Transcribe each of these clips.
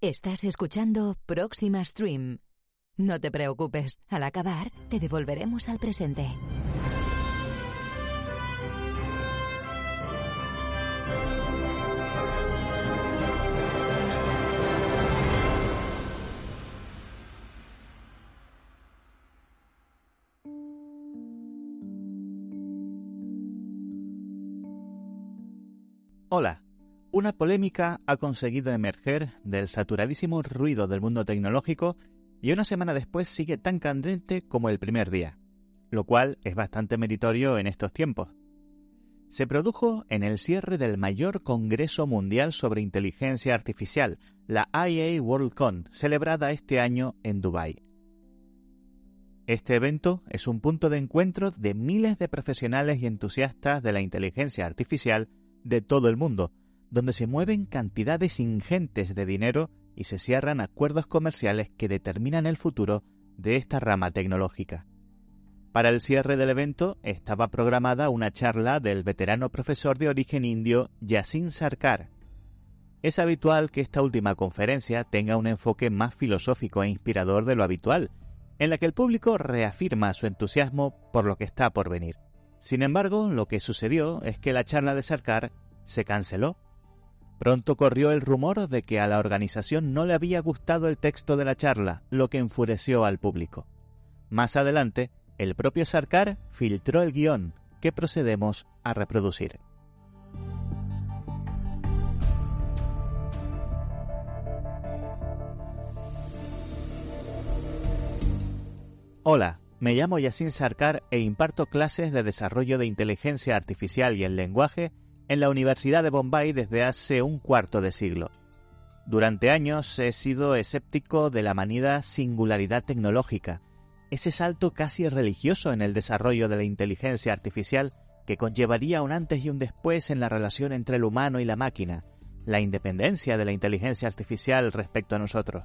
Estás escuchando Próxima Stream. No te preocupes, al acabar te devolveremos al presente. Hola. Una polémica ha conseguido emerger del saturadísimo ruido del mundo tecnológico y una semana después sigue tan candente como el primer día, lo cual es bastante meritorio en estos tiempos. Se produjo en el cierre del mayor Congreso Mundial sobre Inteligencia Artificial, la IA WorldCon, celebrada este año en Dubái. Este evento es un punto de encuentro de miles de profesionales y entusiastas de la inteligencia artificial de todo el mundo, donde se mueven cantidades ingentes de dinero y se cierran acuerdos comerciales que determinan el futuro de esta rama tecnológica. Para el cierre del evento estaba programada una charla del veterano profesor de origen indio Yasin Sarkar. Es habitual que esta última conferencia tenga un enfoque más filosófico e inspirador de lo habitual, en la que el público reafirma su entusiasmo por lo que está por venir. Sin embargo, lo que sucedió es que la charla de Sarkar se canceló. Pronto corrió el rumor de que a la organización no le había gustado el texto de la charla, lo que enfureció al público. Más adelante, el propio Sarkar filtró el guion que procedemos a reproducir. Hola, me llamo Yasin Sarkar e imparto clases de desarrollo de inteligencia artificial y el lenguaje en la Universidad de Bombay desde hace un cuarto de siglo. Durante años he sido escéptico de la manida singularidad tecnológica, ese salto casi religioso en el desarrollo de la inteligencia artificial que conllevaría un antes y un después en la relación entre el humano y la máquina, la independencia de la inteligencia artificial respecto a nosotros.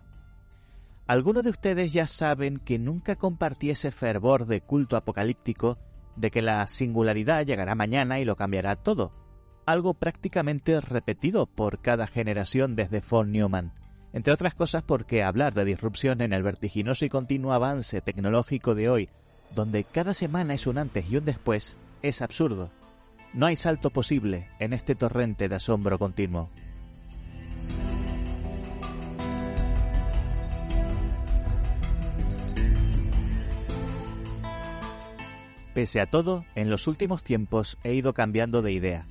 Algunos de ustedes ya saben que nunca compartí ese fervor de culto apocalíptico de que la singularidad llegará mañana y lo cambiará todo, algo prácticamente repetido por cada generación desde von Neumann, entre otras cosas porque hablar de disrupción en el vertiginoso y continuo avance tecnológico de hoy, donde cada semana es un antes y un después, es absurdo. No hay salto posible en este torrente de asombro continuo. Pese a todo, en los últimos tiempos he ido cambiando de idea.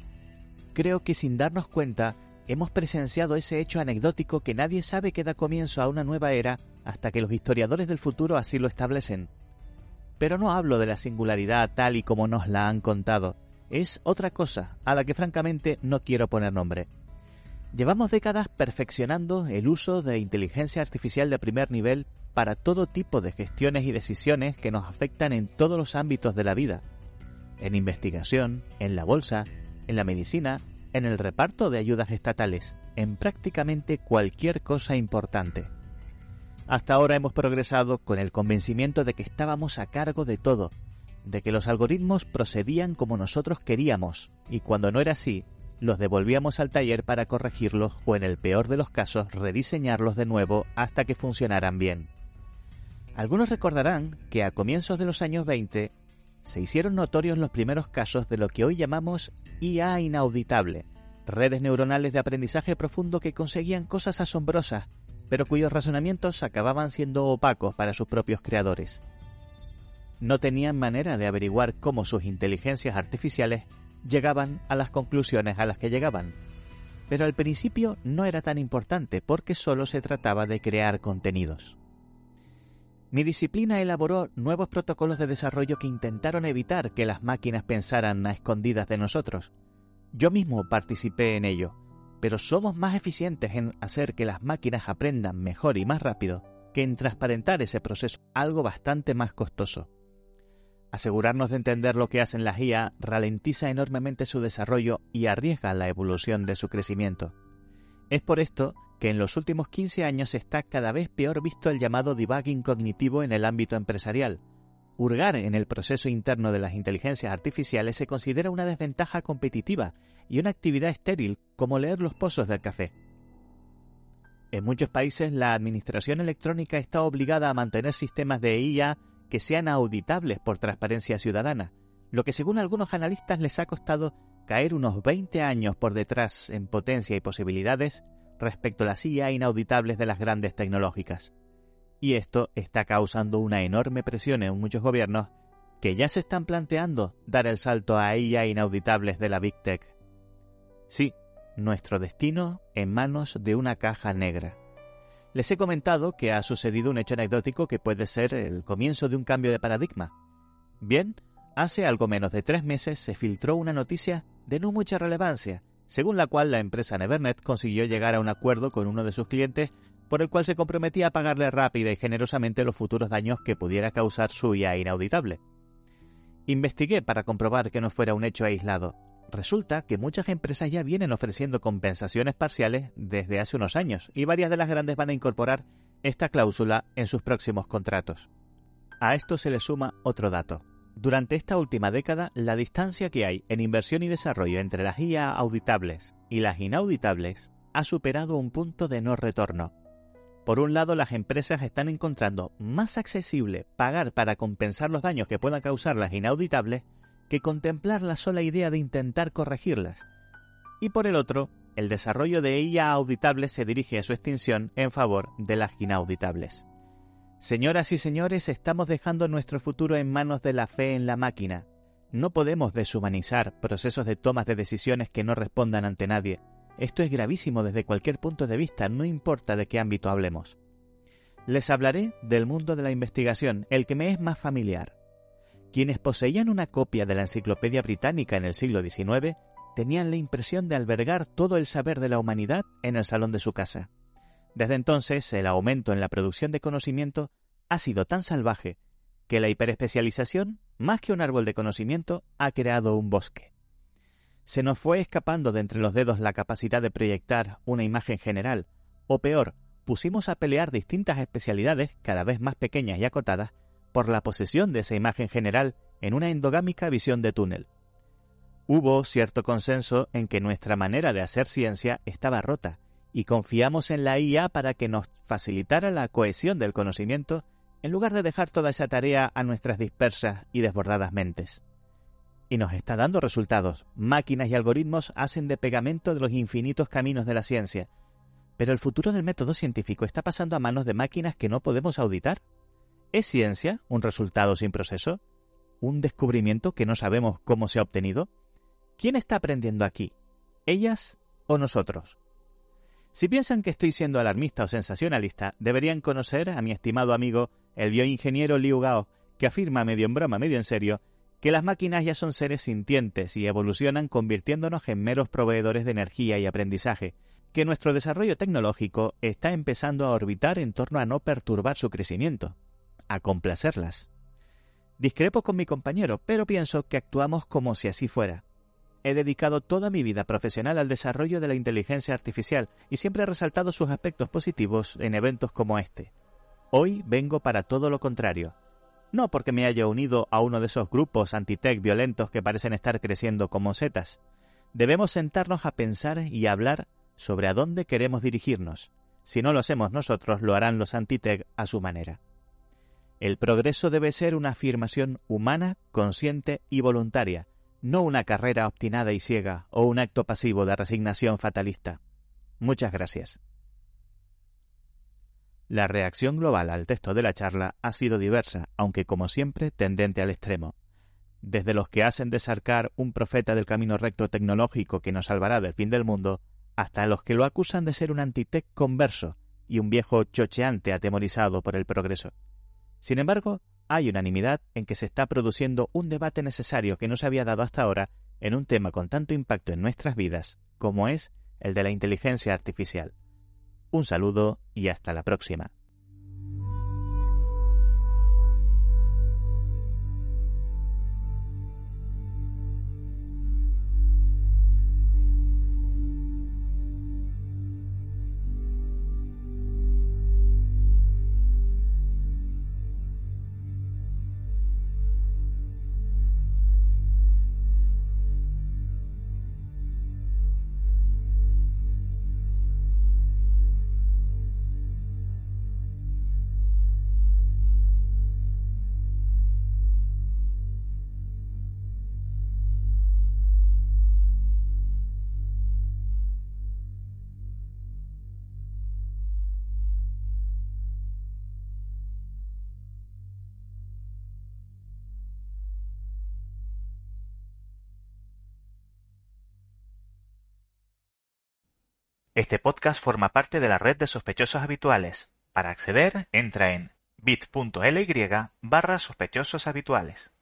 Creo que sin darnos cuenta hemos presenciado ese hecho anecdótico que nadie sabe que da comienzo a una nueva era hasta que los historiadores del futuro así lo establecen. Pero no hablo de la singularidad tal y como nos la han contado, es otra cosa a la que francamente no quiero poner nombre. Llevamos décadas perfeccionando el uso de inteligencia artificial de primer nivel para todo tipo de gestiones y decisiones que nos afectan en todos los ámbitos de la vida. En investigación, en la bolsa, en la medicina, en el reparto de ayudas estatales, en prácticamente cualquier cosa importante. Hasta ahora hemos progresado con el convencimiento de que estábamos a cargo de todo, de que los algoritmos procedían como nosotros queríamos, y cuando no era así, los devolvíamos al taller para corregirlos o en el peor de los casos rediseñarlos de nuevo hasta que funcionaran bien. Algunos recordarán que a comienzos de los años 20 se hicieron notorios los primeros casos de lo que hoy llamamos IA inauditable, redes neuronales de aprendizaje profundo que conseguían cosas asombrosas, pero cuyos razonamientos acababan siendo opacos para sus propios creadores. No tenían manera de averiguar cómo sus inteligencias artificiales llegaban a las conclusiones a las que llegaban. Pero al principio no era tan importante porque solo se trataba de crear contenidos. Mi disciplina elaboró nuevos protocolos de desarrollo que intentaron evitar que las máquinas pensaran a escondidas de nosotros. Yo mismo participé en ello, pero somos más eficientes en hacer que las máquinas aprendan mejor y más rápido que en transparentar ese proceso, algo bastante más costoso. Asegurarnos de entender lo que hacen las IA ralentiza enormemente su desarrollo y arriesga la evolución de su crecimiento. Es por esto que en los últimos 15 años está cada vez peor visto el llamado debugging cognitivo en el ámbito empresarial. Hurgar en el proceso interno de las inteligencias artificiales se considera una desventaja competitiva y una actividad estéril como leer los pozos del café. En muchos países la administración electrónica está obligada a mantener sistemas de IA que sean auditables por transparencia ciudadana, lo que según algunos analistas les ha costado caer unos 20 años por detrás en potencia y posibilidades respecto a las IA inauditables de las grandes tecnológicas. Y esto está causando una enorme presión en muchos gobiernos que ya se están planteando dar el salto a IA inauditables de la Big Tech. Sí, nuestro destino en manos de una caja negra. Les he comentado que ha sucedido un hecho anecdótico que puede ser el comienzo de un cambio de paradigma. Bien, hace algo menos de tres meses se filtró una noticia de no mucha relevancia, según la cual la empresa Nevernet consiguió llegar a un acuerdo con uno de sus clientes por el cual se comprometía a pagarle rápida y generosamente los futuros daños que pudiera causar su IA inauditable. Investigué para comprobar que no fuera un hecho aislado. Resulta que muchas empresas ya vienen ofreciendo compensaciones parciales desde hace unos años y varias de las grandes van a incorporar esta cláusula en sus próximos contratos. A esto se le suma otro dato. Durante esta última década, la distancia que hay en inversión y desarrollo entre las IA auditables y las inauditables ha superado un punto de no retorno. Por un lado, las empresas están encontrando más accesible pagar para compensar los daños que puedan causar las inauditables que contemplar la sola idea de intentar corregirlas. Y por el otro, el desarrollo de IA auditables se dirige a su extinción en favor de las inauditables. Señoras y señores, estamos dejando nuestro futuro en manos de la fe en la máquina. No podemos deshumanizar procesos de tomas de decisiones que no respondan ante nadie. Esto es gravísimo desde cualquier punto de vista, no importa de qué ámbito hablemos. Les hablaré del mundo de la investigación, el que me es más familiar. Quienes poseían una copia de la Enciclopedia Británica en el siglo XIX tenían la impresión de albergar todo el saber de la humanidad en el salón de su casa. Desde entonces, el aumento en la producción de conocimiento ha sido tan salvaje que la hiperespecialización, más que un árbol de conocimiento, ha creado un bosque. Se nos fue escapando de entre los dedos la capacidad de proyectar una imagen general, o peor, pusimos a pelear distintas especialidades, cada vez más pequeñas y acotadas, por la posesión de esa imagen general en una endogámica visión de túnel. Hubo cierto consenso en que nuestra manera de hacer ciencia estaba rota, y confiamos en la IA para que nos facilitara la cohesión del conocimiento en lugar de dejar toda esa tarea a nuestras dispersas y desbordadas mentes. Y nos está dando resultados. Máquinas y algoritmos hacen de pegamento de los infinitos caminos de la ciencia. Pero el futuro del método científico está pasando a manos de máquinas que no podemos auditar. ¿Es ciencia un resultado sin proceso? ¿Un descubrimiento que no sabemos cómo se ha obtenido? ¿Quién está aprendiendo aquí? ¿Ellas o nosotros? Si piensan que estoy siendo alarmista o sensacionalista, deberían conocer a mi estimado amigo, el bioingeniero Liu Gao, que afirma medio en broma, medio en serio, que las máquinas ya son seres sintientes y evolucionan convirtiéndonos en meros proveedores de energía y aprendizaje, que nuestro desarrollo tecnológico está empezando a orbitar en torno a no perturbar su crecimiento a complacerlas. Discrepo con mi compañero, pero pienso que actuamos como si así fuera. He dedicado toda mi vida profesional al desarrollo de la inteligencia artificial y siempre he resaltado sus aspectos positivos en eventos como este. Hoy vengo para todo lo contrario. No porque me haya unido a uno de esos grupos antitech violentos que parecen estar creciendo como setas. Debemos sentarnos a pensar y hablar sobre a dónde queremos dirigirnos. Si no lo hacemos nosotros, lo harán los antitech a su manera. El progreso debe ser una afirmación humana, consciente y voluntaria, no una carrera obstinada y ciega o un acto pasivo de resignación fatalista. Muchas gracias. La reacción global al texto de la charla ha sido diversa, aunque como siempre tendente al extremo. Desde los que hacen desarcar un profeta del camino recto tecnológico que nos salvará del fin del mundo, hasta los que lo acusan de ser un antitec converso y un viejo chocheante atemorizado por el progreso. Sin embargo, hay unanimidad en que se está produciendo un debate necesario que no se había dado hasta ahora en un tema con tanto impacto en nuestras vidas como es el de la inteligencia artificial. Un saludo y hasta la próxima. Este podcast forma parte de la red de sospechosos habituales. Para acceder, entra en bit.ly barra sospechosos habituales.